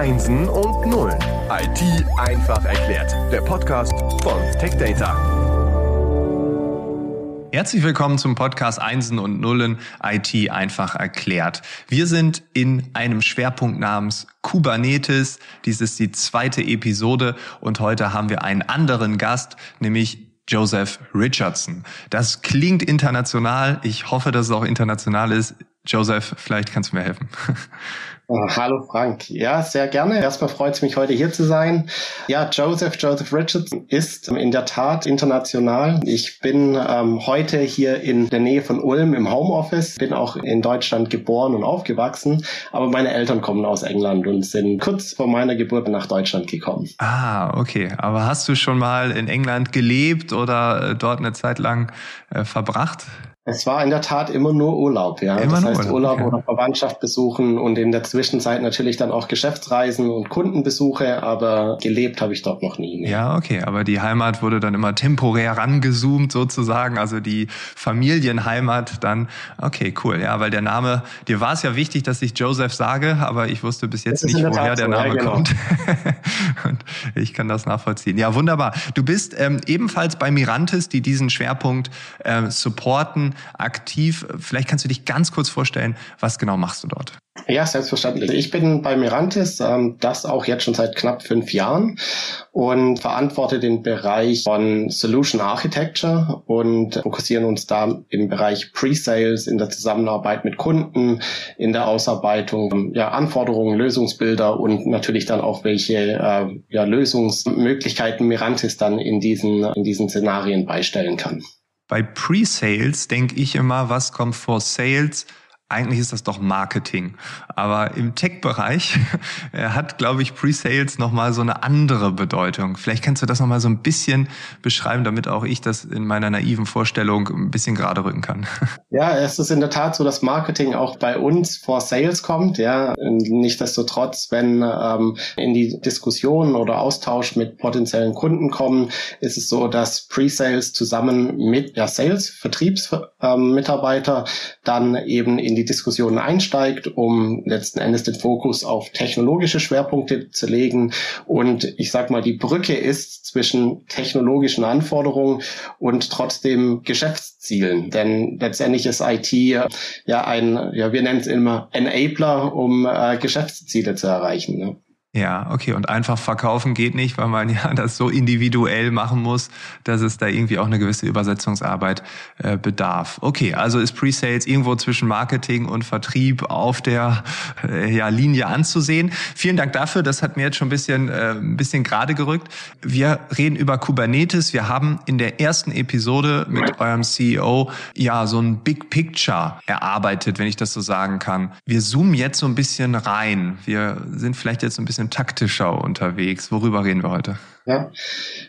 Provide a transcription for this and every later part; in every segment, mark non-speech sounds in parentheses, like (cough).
Einsen und Nullen. IT einfach erklärt. Der Podcast von TechData. Herzlich willkommen zum Podcast Einsen und Nullen IT einfach erklärt. Wir sind in einem Schwerpunkt namens Kubernetes. Dies ist die zweite Episode und heute haben wir einen anderen Gast, nämlich Joseph Richardson. Das klingt international. Ich hoffe, dass es auch international ist. Joseph, vielleicht kannst du mir helfen. (laughs) Oh, hallo Frank. Ja, sehr gerne. Erstmal freut es mich, heute hier zu sein. Ja, Joseph, Joseph Richardson ist in der Tat international. Ich bin ähm, heute hier in der Nähe von Ulm im Homeoffice, bin auch in Deutschland geboren und aufgewachsen, aber meine Eltern kommen aus England und sind kurz vor meiner Geburt nach Deutschland gekommen. Ah, okay. Aber hast du schon mal in England gelebt oder äh, dort eine Zeit lang äh, verbracht? Es war in der Tat immer nur Urlaub, ja. Immer das heißt Urlaub, Urlaub okay. oder Verwandtschaft besuchen und in der Zwischenzeit natürlich dann auch Geschäftsreisen und Kundenbesuche, aber gelebt habe ich dort noch nie. Ne? Ja, okay, aber die Heimat wurde dann immer temporär rangezoomt sozusagen, also die Familienheimat dann. Okay, cool, ja, weil der Name, dir war es ja wichtig, dass ich Joseph sage, aber ich wusste bis jetzt nicht, woher Tat der Name ja, genau. kommt. (laughs) und ich kann das nachvollziehen. Ja, wunderbar. Du bist ähm, ebenfalls bei Mirantis, die diesen Schwerpunkt äh, supporten aktiv. Vielleicht kannst du dich ganz kurz vorstellen, was genau machst du dort? Ja, selbstverständlich. Ich bin bei Mirantis, ähm, das auch jetzt schon seit knapp fünf Jahren und verantworte den Bereich von Solution Architecture und fokussieren uns da im Bereich Pre-Sales, in der Zusammenarbeit mit Kunden, in der Ausarbeitung ja, Anforderungen, Lösungsbilder und natürlich dann auch welche äh, ja, Lösungsmöglichkeiten Mirantis dann in diesen, in diesen Szenarien beistellen kann. Bei Pre-Sales denke ich immer, was kommt vor Sales? Eigentlich ist das doch Marketing. Aber im Tech-Bereich (laughs) hat, glaube ich, Pre-Sales nochmal so eine andere Bedeutung. Vielleicht kannst du das nochmal so ein bisschen beschreiben, damit auch ich das in meiner naiven Vorstellung ein bisschen gerade rücken kann. (laughs) Ja, es ist in der Tat so, dass Marketing auch bei uns vor Sales kommt. Ja, nichtsdestotrotz, wenn ähm, in die Diskussion oder Austausch mit potenziellen Kunden kommen, ist es so, dass Pre-Sales zusammen mit ja, Sales, Vertriebsmitarbeiter, ähm, dann eben in die die Diskussionen einsteigt, um letzten Endes den Fokus auf technologische Schwerpunkte zu legen. Und ich sag mal, die Brücke ist zwischen technologischen Anforderungen und trotzdem Geschäftszielen. Denn letztendlich ist IT ja ein, ja, wir nennen es immer Enabler, um äh, Geschäftsziele zu erreichen. Ne? Ja, okay. Und einfach verkaufen geht nicht, weil man (laughs) ja das so individuell machen muss, dass es da irgendwie auch eine gewisse Übersetzungsarbeit äh, bedarf. Okay, also ist Pre-Sales irgendwo zwischen Marketing und Vertrieb auf der äh, ja, Linie anzusehen. Vielen Dank dafür. Das hat mir jetzt schon ein bisschen, äh, ein bisschen gerade gerückt. Wir reden über Kubernetes. Wir haben in der ersten Episode mit eurem CEO ja so ein Big Picture erarbeitet, wenn ich das so sagen kann. Wir zoomen jetzt so ein bisschen rein. Wir sind vielleicht jetzt ein bisschen bisschen taktischer unterwegs. Worüber reden wir heute? Ja,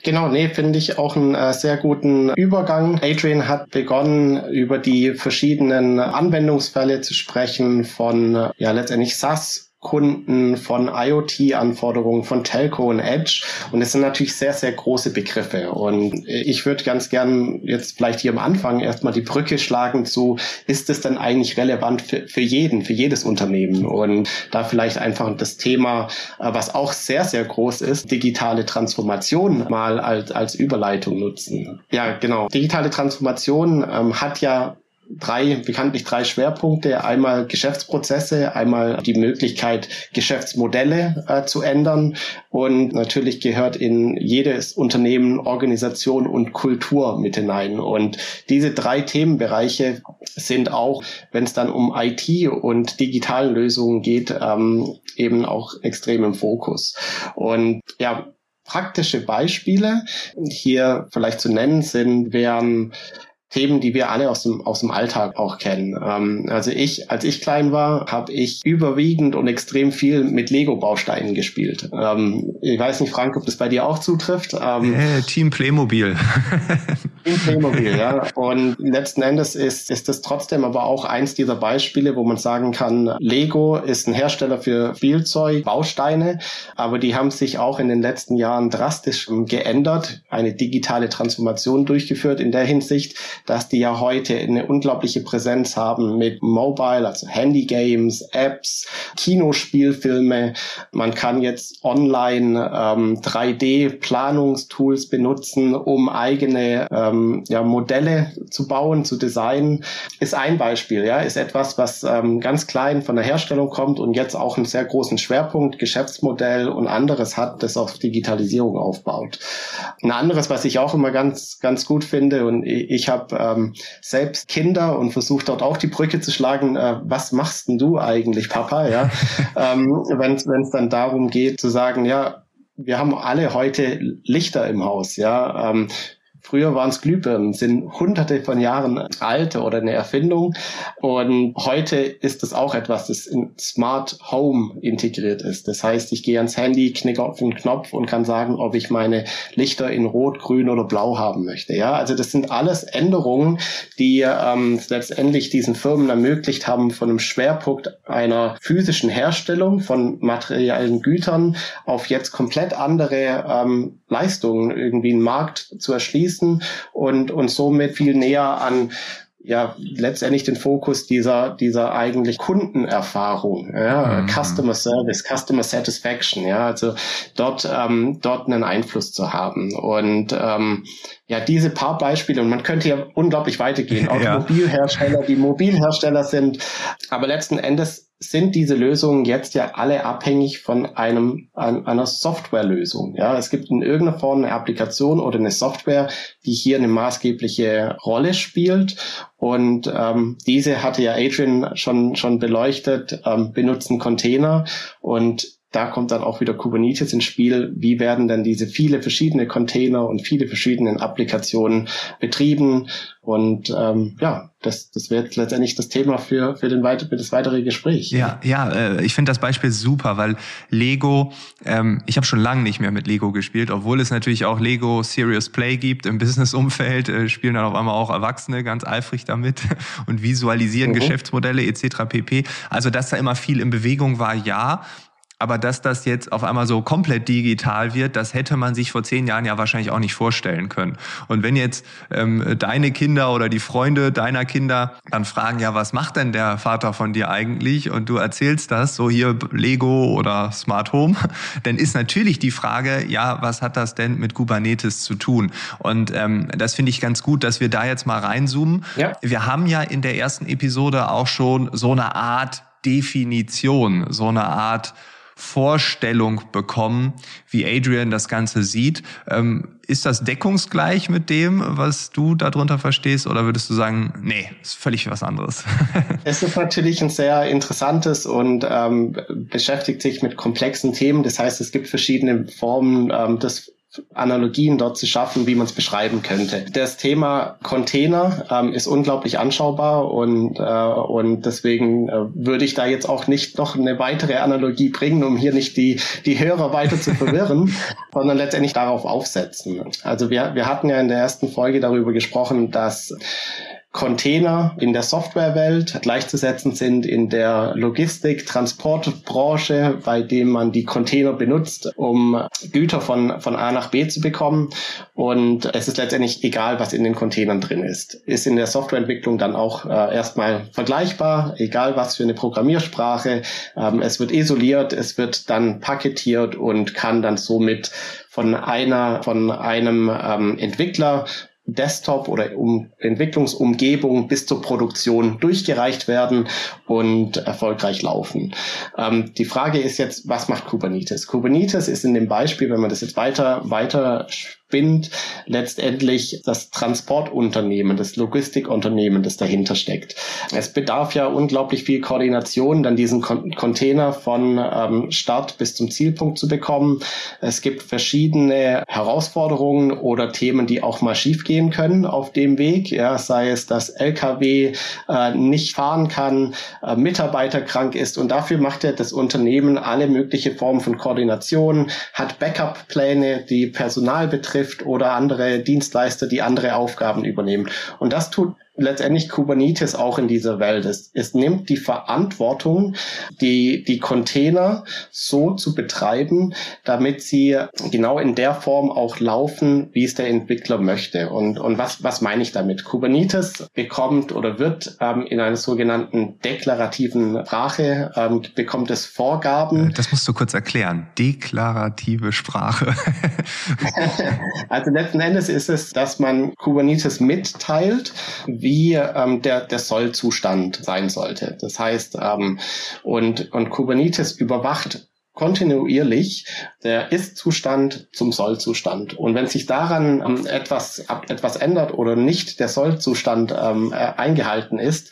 genau, nee, finde ich auch einen äh, sehr guten Übergang. Adrian hat begonnen, über die verschiedenen Anwendungsfälle zu sprechen von, äh, ja, letztendlich SaaS Kunden, von IoT-Anforderungen, von Telco und Edge. Und es sind natürlich sehr, sehr große Begriffe. Und ich würde ganz gern jetzt vielleicht hier am Anfang erstmal die Brücke schlagen zu, ist es denn eigentlich relevant für, für jeden, für jedes Unternehmen? Und da vielleicht einfach das Thema, was auch sehr, sehr groß ist, digitale Transformation mal als, als Überleitung nutzen. Ja, genau. Digitale Transformation ähm, hat ja drei, bekanntlich drei Schwerpunkte. Einmal Geschäftsprozesse, einmal die Möglichkeit, Geschäftsmodelle äh, zu ändern. Und natürlich gehört in jedes Unternehmen Organisation und Kultur mit hinein. Und diese drei Themenbereiche sind auch, wenn es dann um IT und digitalen Lösungen geht, ähm, eben auch extrem im Fokus. Und ja, praktische Beispiele hier vielleicht zu nennen sind, wären Themen, die wir alle aus dem, aus dem Alltag auch kennen. Ähm, also ich, als ich klein war, habe ich überwiegend und extrem viel mit Lego-Bausteinen gespielt. Ähm, ich weiß nicht, Frank, ob das bei dir auch zutrifft. Ähm, äh, Team Playmobil. (laughs) Team Playmobil, ja. Und letzten Endes ist, ist das trotzdem aber auch eins dieser Beispiele, wo man sagen kann, Lego ist ein Hersteller für Spielzeug, Bausteine, aber die haben sich auch in den letzten Jahren drastisch geändert, eine digitale Transformation durchgeführt in der Hinsicht, dass die ja heute eine unglaubliche Präsenz haben mit Mobile, also Handygames, Apps, Kinospielfilme. Man kann jetzt online ähm, 3D-Planungstools benutzen, um eigene ähm, ja, Modelle zu bauen, zu designen. Ist ein Beispiel, ja, ist etwas, was ähm, ganz klein von der Herstellung kommt und jetzt auch einen sehr großen Schwerpunkt, Geschäftsmodell und anderes hat, das auf Digitalisierung aufbaut. Ein anderes, was ich auch immer ganz, ganz gut finde und ich, ich habe ähm, selbst Kinder und versuche dort auch die Brücke zu schlagen, äh, was machst denn du eigentlich, Papa, ja, (laughs) ähm, wenn es dann darum geht zu sagen, ja, wir haben alle heute Lichter im Haus, ja. Ähm, Früher waren es Glühbirnen, sind hunderte von Jahren alt oder eine Erfindung. Und heute ist es auch etwas, das in Smart Home integriert ist. Das heißt, ich gehe ans Handy, knicke auf den Knopf und kann sagen, ob ich meine Lichter in Rot, Grün oder Blau haben möchte. Ja, also das sind alles Änderungen, die ähm, letztendlich diesen Firmen ermöglicht haben, von einem Schwerpunkt einer physischen Herstellung von materiellen Gütern auf jetzt komplett andere ähm, Leistungen irgendwie einen Markt zu erschließen und, und somit viel näher an ja letztendlich den Fokus dieser dieser eigentlich Kundenerfahrung, ja, mhm. Customer Service, Customer Satisfaction, ja, also dort ähm, dort einen Einfluss zu haben. Und ähm, ja diese paar Beispiele und man könnte ja unglaublich weitergehen, (laughs) Automobilhersteller, die Mobilhersteller sind, aber letzten Endes sind diese Lösungen jetzt ja alle abhängig von einem einer Softwarelösung. Ja, es gibt in irgendeiner Form eine Applikation oder eine Software, die hier eine maßgebliche Rolle spielt. Und ähm, diese hatte ja Adrian schon schon beleuchtet, ähm, benutzen Container und da kommt dann auch wieder Kubernetes ins Spiel. Wie werden denn diese viele verschiedene Container und viele verschiedene Applikationen betrieben? Und ähm, ja, das, das wird letztendlich das Thema für, für, den weiter, für das weitere Gespräch. Ja, ja, äh, ich finde das Beispiel super, weil Lego, ähm, ich habe schon lange nicht mehr mit Lego gespielt, obwohl es natürlich auch Lego Serious Play gibt im (laughs) Business-Umfeld, äh, spielen dann auf einmal auch Erwachsene ganz eifrig damit (laughs) und visualisieren mhm. Geschäftsmodelle etc. pp. Also dass da immer viel in Bewegung war, ja. Aber dass das jetzt auf einmal so komplett digital wird, das hätte man sich vor zehn Jahren ja wahrscheinlich auch nicht vorstellen können. Und wenn jetzt ähm, deine Kinder oder die Freunde deiner Kinder dann fragen, ja, was macht denn der Vater von dir eigentlich? Und du erzählst das, so hier Lego oder Smart Home, (laughs) dann ist natürlich die Frage, ja, was hat das denn mit Kubernetes zu tun? Und ähm, das finde ich ganz gut, dass wir da jetzt mal reinzoomen. Ja. Wir haben ja in der ersten Episode auch schon so eine Art Definition, so eine Art Vorstellung bekommen, wie Adrian das Ganze sieht. Ähm, ist das deckungsgleich mit dem, was du darunter verstehst, oder würdest du sagen, nee, ist völlig was anderes? (laughs) es ist natürlich ein sehr interessantes und ähm, beschäftigt sich mit komplexen Themen. Das heißt, es gibt verschiedene Formen ähm, des Analogien dort zu schaffen, wie man es beschreiben könnte. Das Thema Container ähm, ist unglaublich anschaubar und, äh, und deswegen äh, würde ich da jetzt auch nicht noch eine weitere Analogie bringen, um hier nicht die, die Hörer weiter zu verwirren, (laughs) sondern letztendlich darauf aufsetzen. Also wir, wir hatten ja in der ersten Folge darüber gesprochen, dass Container in der Softwarewelt gleichzusetzen sind in der Logistik, Transportbranche, bei dem man die Container benutzt, um Güter von, von A nach B zu bekommen. Und es ist letztendlich egal, was in den Containern drin ist. Ist in der Softwareentwicklung dann auch äh, erstmal vergleichbar, egal was für eine Programmiersprache. Ähm, es wird isoliert, es wird dann paketiert und kann dann somit von einer, von einem ähm, Entwickler Desktop oder um Entwicklungsumgebung bis zur Produktion durchgereicht werden und erfolgreich laufen. Ähm, die Frage ist jetzt, was macht Kubernetes? Kubernetes ist in dem Beispiel, wenn man das jetzt weiter, weiter spinnt, letztendlich das Transportunternehmen, das Logistikunternehmen, das dahinter steckt. Es bedarf ja unglaublich viel Koordination, dann diesen Container von ähm, Start bis zum Zielpunkt zu bekommen. Es gibt verschiedene Herausforderungen oder Themen, die auch mal schiefgehen können auf dem Weg. Ja, sei es, dass LKW äh, nicht fahren kann, äh, Mitarbeiter krank ist und dafür macht ja das Unternehmen alle mögliche Formen von Koordination, hat Backup-Pläne, die Personal betrifft oder andere Dienstleister, die andere Aufgaben übernehmen. Und das tut letztendlich Kubernetes auch in dieser Welt. Es, es nimmt die Verantwortung, die, die Container so zu betreiben, damit sie genau in der Form auch laufen, wie es der Entwickler möchte. Und, und was, was meine ich damit? Kubernetes bekommt oder wird ähm, in einer sogenannten deklarativen Sprache, ähm, bekommt es Vorgaben. Das musst du kurz erklären. Deklarative Sprache. (laughs) also letzten Endes ist es, dass man Kubernetes mitteilt, wie ähm, der, der Sollzustand sein sollte. Das heißt, ähm, und, und Kubernetes überwacht kontinuierlich der Ist-Zustand zum Soll-Zustand. Und wenn sich daran ähm, etwas, etwas ändert oder nicht der Soll-Zustand ähm, äh, eingehalten ist,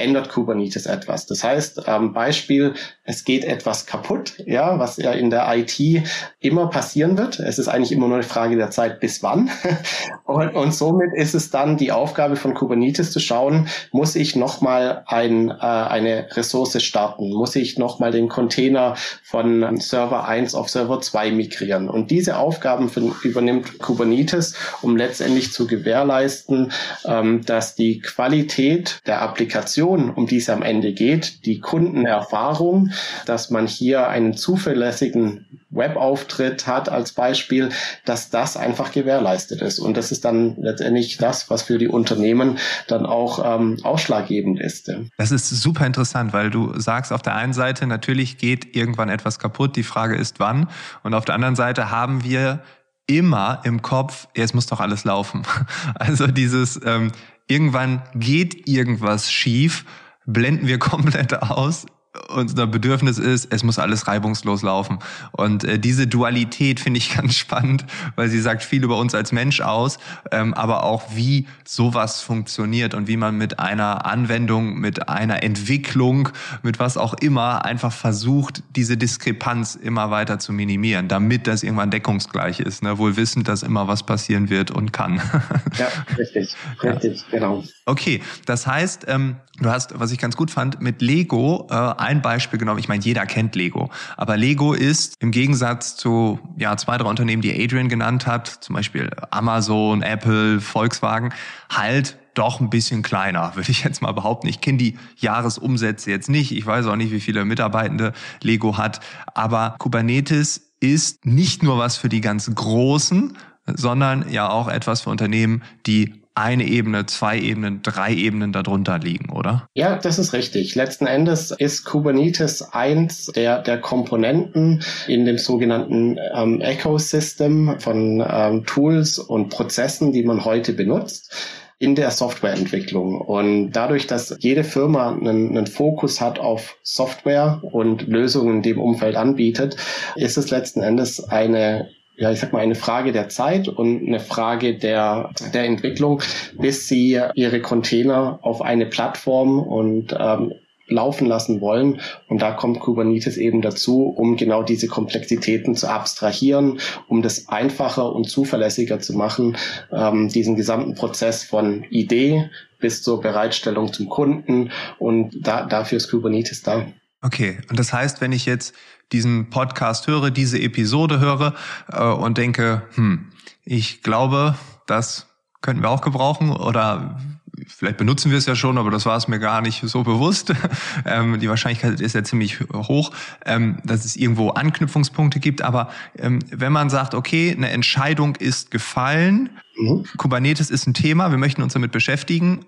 ändert Kubernetes etwas. Das heißt, ähm, Beispiel, es geht etwas kaputt, ja, was ja in der IT immer passieren wird. Es ist eigentlich immer nur eine Frage der Zeit, bis wann. (laughs) und, und somit ist es dann die Aufgabe von Kubernetes zu schauen, muss ich nochmal ein, äh, eine Ressource starten? Muss ich nochmal den Container von Server 1 auf Server 2 migrieren? Und diese Aufgaben von, übernimmt Kubernetes, um letztendlich zu gewährleisten, ähm, dass die Qualität der Applikation Vision, um die es am Ende geht, die Kundenerfahrung, dass man hier einen zuverlässigen Webauftritt hat als Beispiel, dass das einfach gewährleistet ist. Und das ist dann letztendlich das, was für die Unternehmen dann auch ähm, ausschlaggebend ist. Das ist super interessant, weil du sagst auf der einen Seite, natürlich geht irgendwann etwas kaputt, die Frage ist wann. Und auf der anderen Seite haben wir immer im Kopf, es muss doch alles laufen. (laughs) Also dieses, ähm, irgendwann geht irgendwas schief, blenden wir (laughs) komplett aus unser Bedürfnis ist, es muss alles reibungslos laufen. Und äh, diese Dualität finde ich (laughs) ganz spannend, weil sie sagt viel über uns als Mensch aus, ähm, aber auch wie sowas funktioniert und wie man mit einer Anwendung, mit einer Entwicklung, mit was auch immer einfach versucht, diese Diskrepanz immer weiter zu minimieren, damit das irgendwann deckungsgleich ist, ne? wohl wissend, dass immer was passieren wird und kann. (laughs) ja, richtig, richtig, ja. genau. Okay, das heißt, ähm, du hast, was ich ganz gut fand, mit Lego äh, ein Beispiel genommen. Ich meine, jeder kennt Lego. Aber Lego ist im Gegensatz zu ja, zwei, drei Unternehmen, die Adrian genannt hat, zum Beispiel Amazon, Apple, Volkswagen, halt doch ein bisschen kleiner, (laughs) würde ich jetzt mal behaupten. Ich kenne die Jahresumsätze jetzt nicht. Ich weiß auch nicht, wie viele Mitarbeitende Lego hat. Aber Kubernetes ist nicht nur was für die ganz Großen, sondern ja auch etwas für Unternehmen, die eine Ebene, zwei Ebenen, drei Ebenen darunter liegen, oder? Ja, das ist richtig. Letzten Endes ist Kubernetes eins der, der Komponenten in dem sogenannten ähm, Ecosystem von ähm, Tools und Prozessen, die man heute benutzt in der Softwareentwicklung. Und dadurch, dass jede Firma einen, einen, Fokus hat auf Software und Lösungen in dem Umfeld anbietet, ist es letzten Endes eine ja, ich sag mal, eine Frage der Zeit und eine Frage der, der Entwicklung, bis sie ihre Container auf eine Plattform und ähm, laufen lassen wollen. Und da kommt Kubernetes eben dazu, um genau diese Komplexitäten zu abstrahieren, um das einfacher und zuverlässiger zu machen, ähm, diesen gesamten Prozess von Idee bis zur Bereitstellung zum Kunden. Und da, dafür ist Kubernetes da. Okay, und das heißt, wenn ich jetzt diesen Podcast höre, diese Episode höre äh, und denke, hm, ich glaube, das könnten wir auch gebrauchen oder vielleicht benutzen wir es ja schon, aber das war es mir gar nicht so bewusst. (laughs) ähm, die Wahrscheinlichkeit ist ja ziemlich hoch, ähm, dass es irgendwo Anknüpfungspunkte gibt. Aber ähm, wenn man sagt, okay, eine Entscheidung ist gefallen, mhm. Kubernetes ist ein Thema, wir möchten uns damit beschäftigen,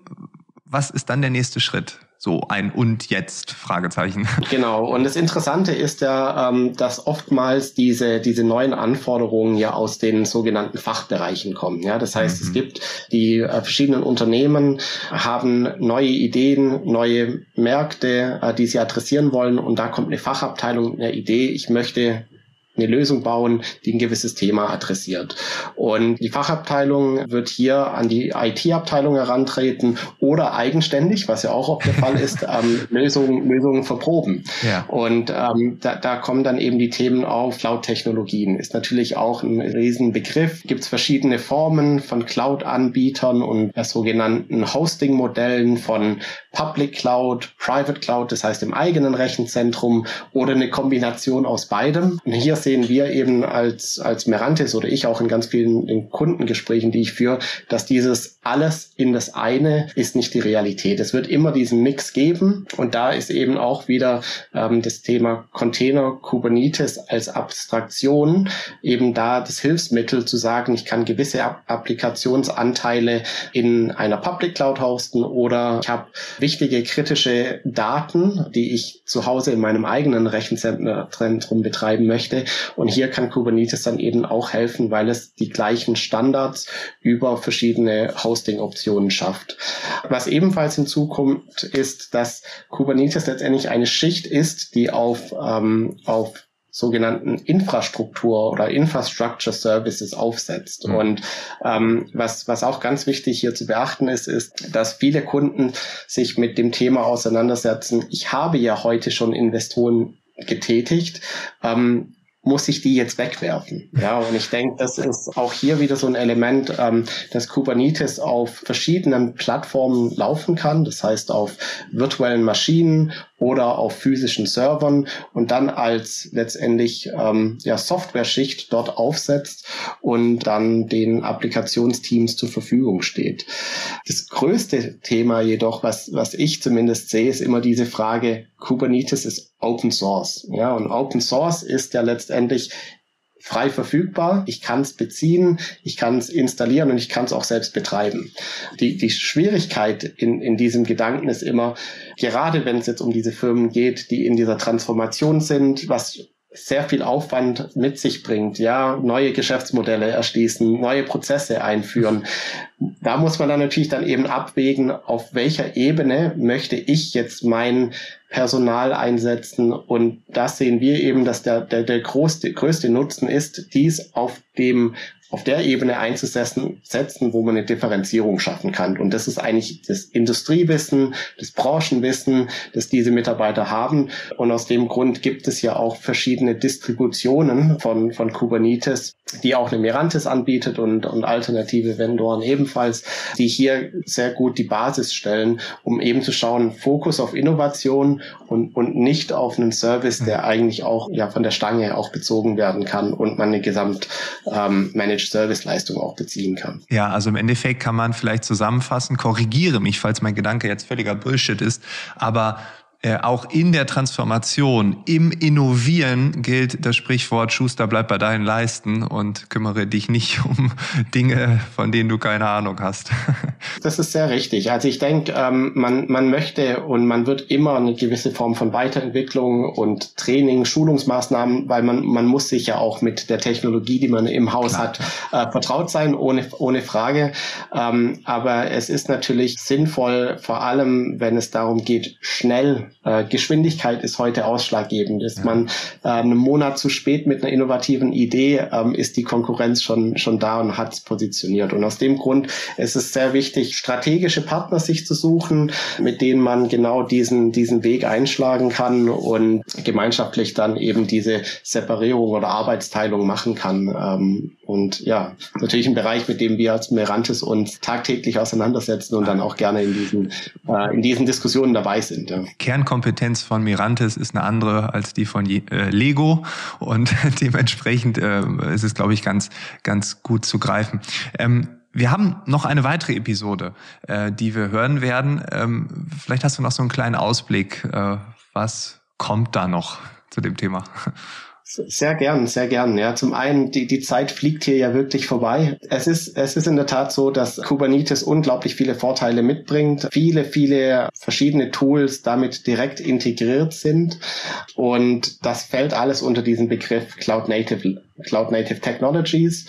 was ist dann der nächste Schritt? So ein und jetzt Fragezeichen. (laughs) Genau. Und das Interessante ist ja, ähm, dass oftmals diese diese neuen Anforderungen ja aus den sogenannten Fachbereichen kommen. Ja, das heißt, mhm. es gibt die äh, verschiedenen Unternehmen haben neue Ideen, neue Märkte, äh, die sie adressieren wollen, und da kommt eine Fachabteilung mit einer Idee. Ich möchte eine Lösung bauen, die ein gewisses Thema adressiert. Und die Fachabteilung wird hier an die IT-Abteilung herantreten oder eigenständig, was ja auch oft der Fall ist, (laughs) ähm, Lösungen, Lösungen verproben. Ja. Und ähm, da, da kommen dann eben die Themen auf. Cloud-Technologien ist natürlich auch ein Riesenbegriff. Gibt es verschiedene Formen von Cloud-Anbietern und sogenannten Hosting-Modellen von Public Cloud, Private Cloud, das heißt im eigenen Rechenzentrum oder eine Kombination aus beidem. Und hier sehen wir eben als, als Merantis oder ich auch in ganz vielen in Kundengesprächen, die ich führe, dass dieses alles in das eine ist nicht die Realität. Es wird immer diesen Mix geben und da ist eben auch wieder ähm, das Thema Container Kubernetes als Abstraktion eben da das Hilfsmittel zu sagen, ich kann gewisse Applikationsanteile in einer Public Cloud hosten oder ich habe wichtige kritische Daten, die ich zu Hause in meinem eigenen Rechenzentrum betreiben möchte. Und hier kann Kubernetes dann eben auch helfen, weil es die gleichen Standards über verschiedene Hosting-Optionen schafft. Was ebenfalls hinzukommt, ist, dass Kubernetes letztendlich eine Schicht ist, die auf, ähm, auf sogenannten Infrastruktur oder Infrastructure Services aufsetzt. Mhm. Und ähm, was, was auch ganz wichtig hier zu beachten ist, ist, dass viele Kunden sich mit dem Thema auseinandersetzen. Ich habe ja heute schon Investoren getätigt. Ähm, muss ich die jetzt wegwerfen? Ja, und ich denke, das ist auch hier wieder so ein Element, ähm, dass Kubernetes auf verschiedenen Plattformen laufen kann. Das heißt auf virtuellen Maschinen oder auf physischen Servern und dann als letztendlich ähm, ja, Software-Schicht dort aufsetzt und dann den Applikationsteams zur Verfügung steht. Das größte Thema jedoch, was, was ich zumindest sehe, ist immer diese Frage, Kubernetes ist Open Source. Ja, und Open Source ist ja letztendlich frei verfügbar. Ich kann es beziehen, ich kann es installieren und ich kann es auch selbst betreiben. Die, die Schwierigkeit in, in diesem Gedanken ist immer, gerade wenn es jetzt um diese Firmen geht, die in dieser Transformation sind, was sehr viel Aufwand mit sich bringt, ja, neue Geschäftsmodelle erschließen, neue Prozesse einführen. Da muss man dann natürlich dann eben abwägen, auf welcher Ebene möchte ich jetzt mein Personal einsetzen. Und das sehen wir eben, dass der, der, der größte, größte Nutzen ist, dies auf dem auf der Ebene einzusetzen, setzen, wo man eine Differenzierung schaffen kann. Und das ist eigentlich das Industriewissen, das Branchenwissen, das diese Mitarbeiter haben. Und aus dem Grund gibt es ja auch verschiedene Distributionen von, von Kubernetes, die auch eine Merantis anbietet und, und alternative Vendoren ebenfalls, die hier sehr gut die Basis stellen, um eben zu schauen, Fokus auf Innovation und, und nicht auf einen Service, der eigentlich auch ja von der Stange auch bezogen werden kann und man eine Gesamt ähm, Managed Service Leistung auch beziehen kann. Ja, also im Endeffekt kann man vielleicht zusammenfassen, korrigiere mich, falls mein Gedanke jetzt völliger Bullshit ist, aber äh, auch in der Transformation, im Innovieren gilt das Sprichwort Schuster bleibt bei deinen Leisten und kümmere dich nicht (laughs) um Dinge, von denen du keine Ahnung hast. (laughs) Das ist sehr richtig. Also ich denke, ähm, man, man möchte und man wird immer eine gewisse Form von Weiterentwicklung und Training, Schulungsmaßnahmen, weil man, man muss sich ja auch mit der Technologie, die man im Haus Klar. hat, äh, vertraut sein, ohne, ohne Frage. Ähm, aber es ist natürlich sinnvoll, vor allem wenn es darum geht, schnell äh, Geschwindigkeit ist heute ausschlaggebend. Ist man äh, einen Monat zu spät mit einer innovativen Idee, ähm, ist die Konkurrenz schon, schon da und hat es positioniert. Und aus dem Grund ist es sehr wichtig, strategische Partner sich zu suchen, mit denen man genau diesen, diesen Weg einschlagen kann und gemeinschaftlich dann eben diese Separierung oder Arbeitsteilung machen kann. Ähm, und ja, natürlich ein Bereich, mit dem wir als Merantis uns tagtäglich auseinandersetzen und dann auch gerne in diesen, äh, in diesen Diskussionen dabei sind. Ja. Kernkompetenz von Mirantis ist eine andere als die von äh, Lego und (laughs) dementsprechend äh, ist es, glaube ich, ganz, ganz gut zu greifen. Ähm, wir haben noch eine weitere Episode, äh, die wir hören werden. Ähm, vielleicht hast du noch so einen kleinen Ausblick. Äh, was kommt da noch zu dem Thema? Sehr gern, sehr gern. Ja, zum einen, die, die Zeit fliegt hier ja wirklich vorbei. Es ist, es ist in der Tat so, dass Kubernetes unglaublich viele Vorteile mitbringt. Viele, viele verschiedene Tools damit direkt integriert sind. Und das fällt alles unter diesen Begriff Cloud Native, Cloud Native Technologies.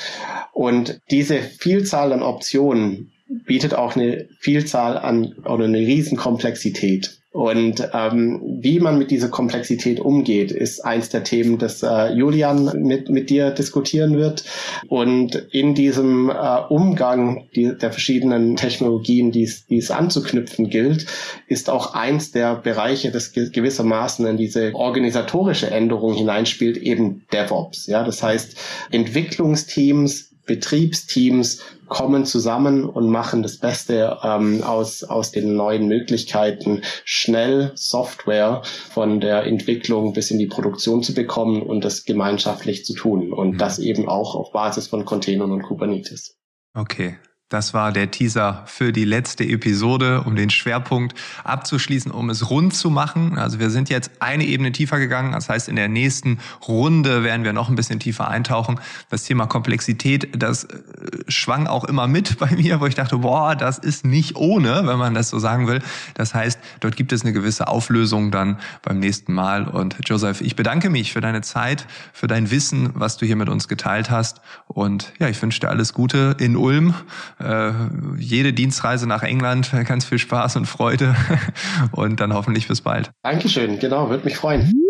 Und diese Vielzahl an Optionen bietet auch eine Vielzahl an oder eine Riesenkomplexität. Und ähm, wie man mit dieser Komplexität umgeht, ist eins der Themen, das äh, Julian mit, mit dir diskutieren wird. Und in diesem äh, Umgang die, der verschiedenen Technologien, die es anzuknüpfen gilt, ist auch eins der Bereiche, das gewissermaßen in diese organisatorische Änderung hineinspielt, eben DevOps. Ja, das heißt, Entwicklungsteams Betriebsteams kommen zusammen und machen das Beste ähm, aus, aus den neuen Möglichkeiten, schnell Software von der Entwicklung bis in die Produktion zu bekommen und das gemeinschaftlich zu tun. Und mhm. das eben auch auf Basis von Containern und Kubernetes. Okay, das war der Teaser für die letzte Episode, um den Schwerpunkt abzuschließen, um es rund zu machen. Also wir sind jetzt eine Ebene tiefer gegangen. Das heißt, in der nächsten Runde werden wir noch ein bisschen tiefer eintauchen. Das Thema Komplexität, das äh, schwang auch immer mit bei mir, wo ich dachte, boah, das ist nicht ohne, wenn man das so sagen will. Das heißt, dort gibt es eine gewisse Auflösung dann beim nächsten Mal. Und Joseph, ich bedanke mich für deine Zeit, für dein Wissen, was du hier mit uns geteilt hast. Und ja, ich wünsche dir alles Gute in Ulm äh, jede Dienstreise nach England. (laughs) Ganz viel Spaß und Freude (laughs) und dann hoffentlich bis bald. Dankeschön, genau, würde mich freuen.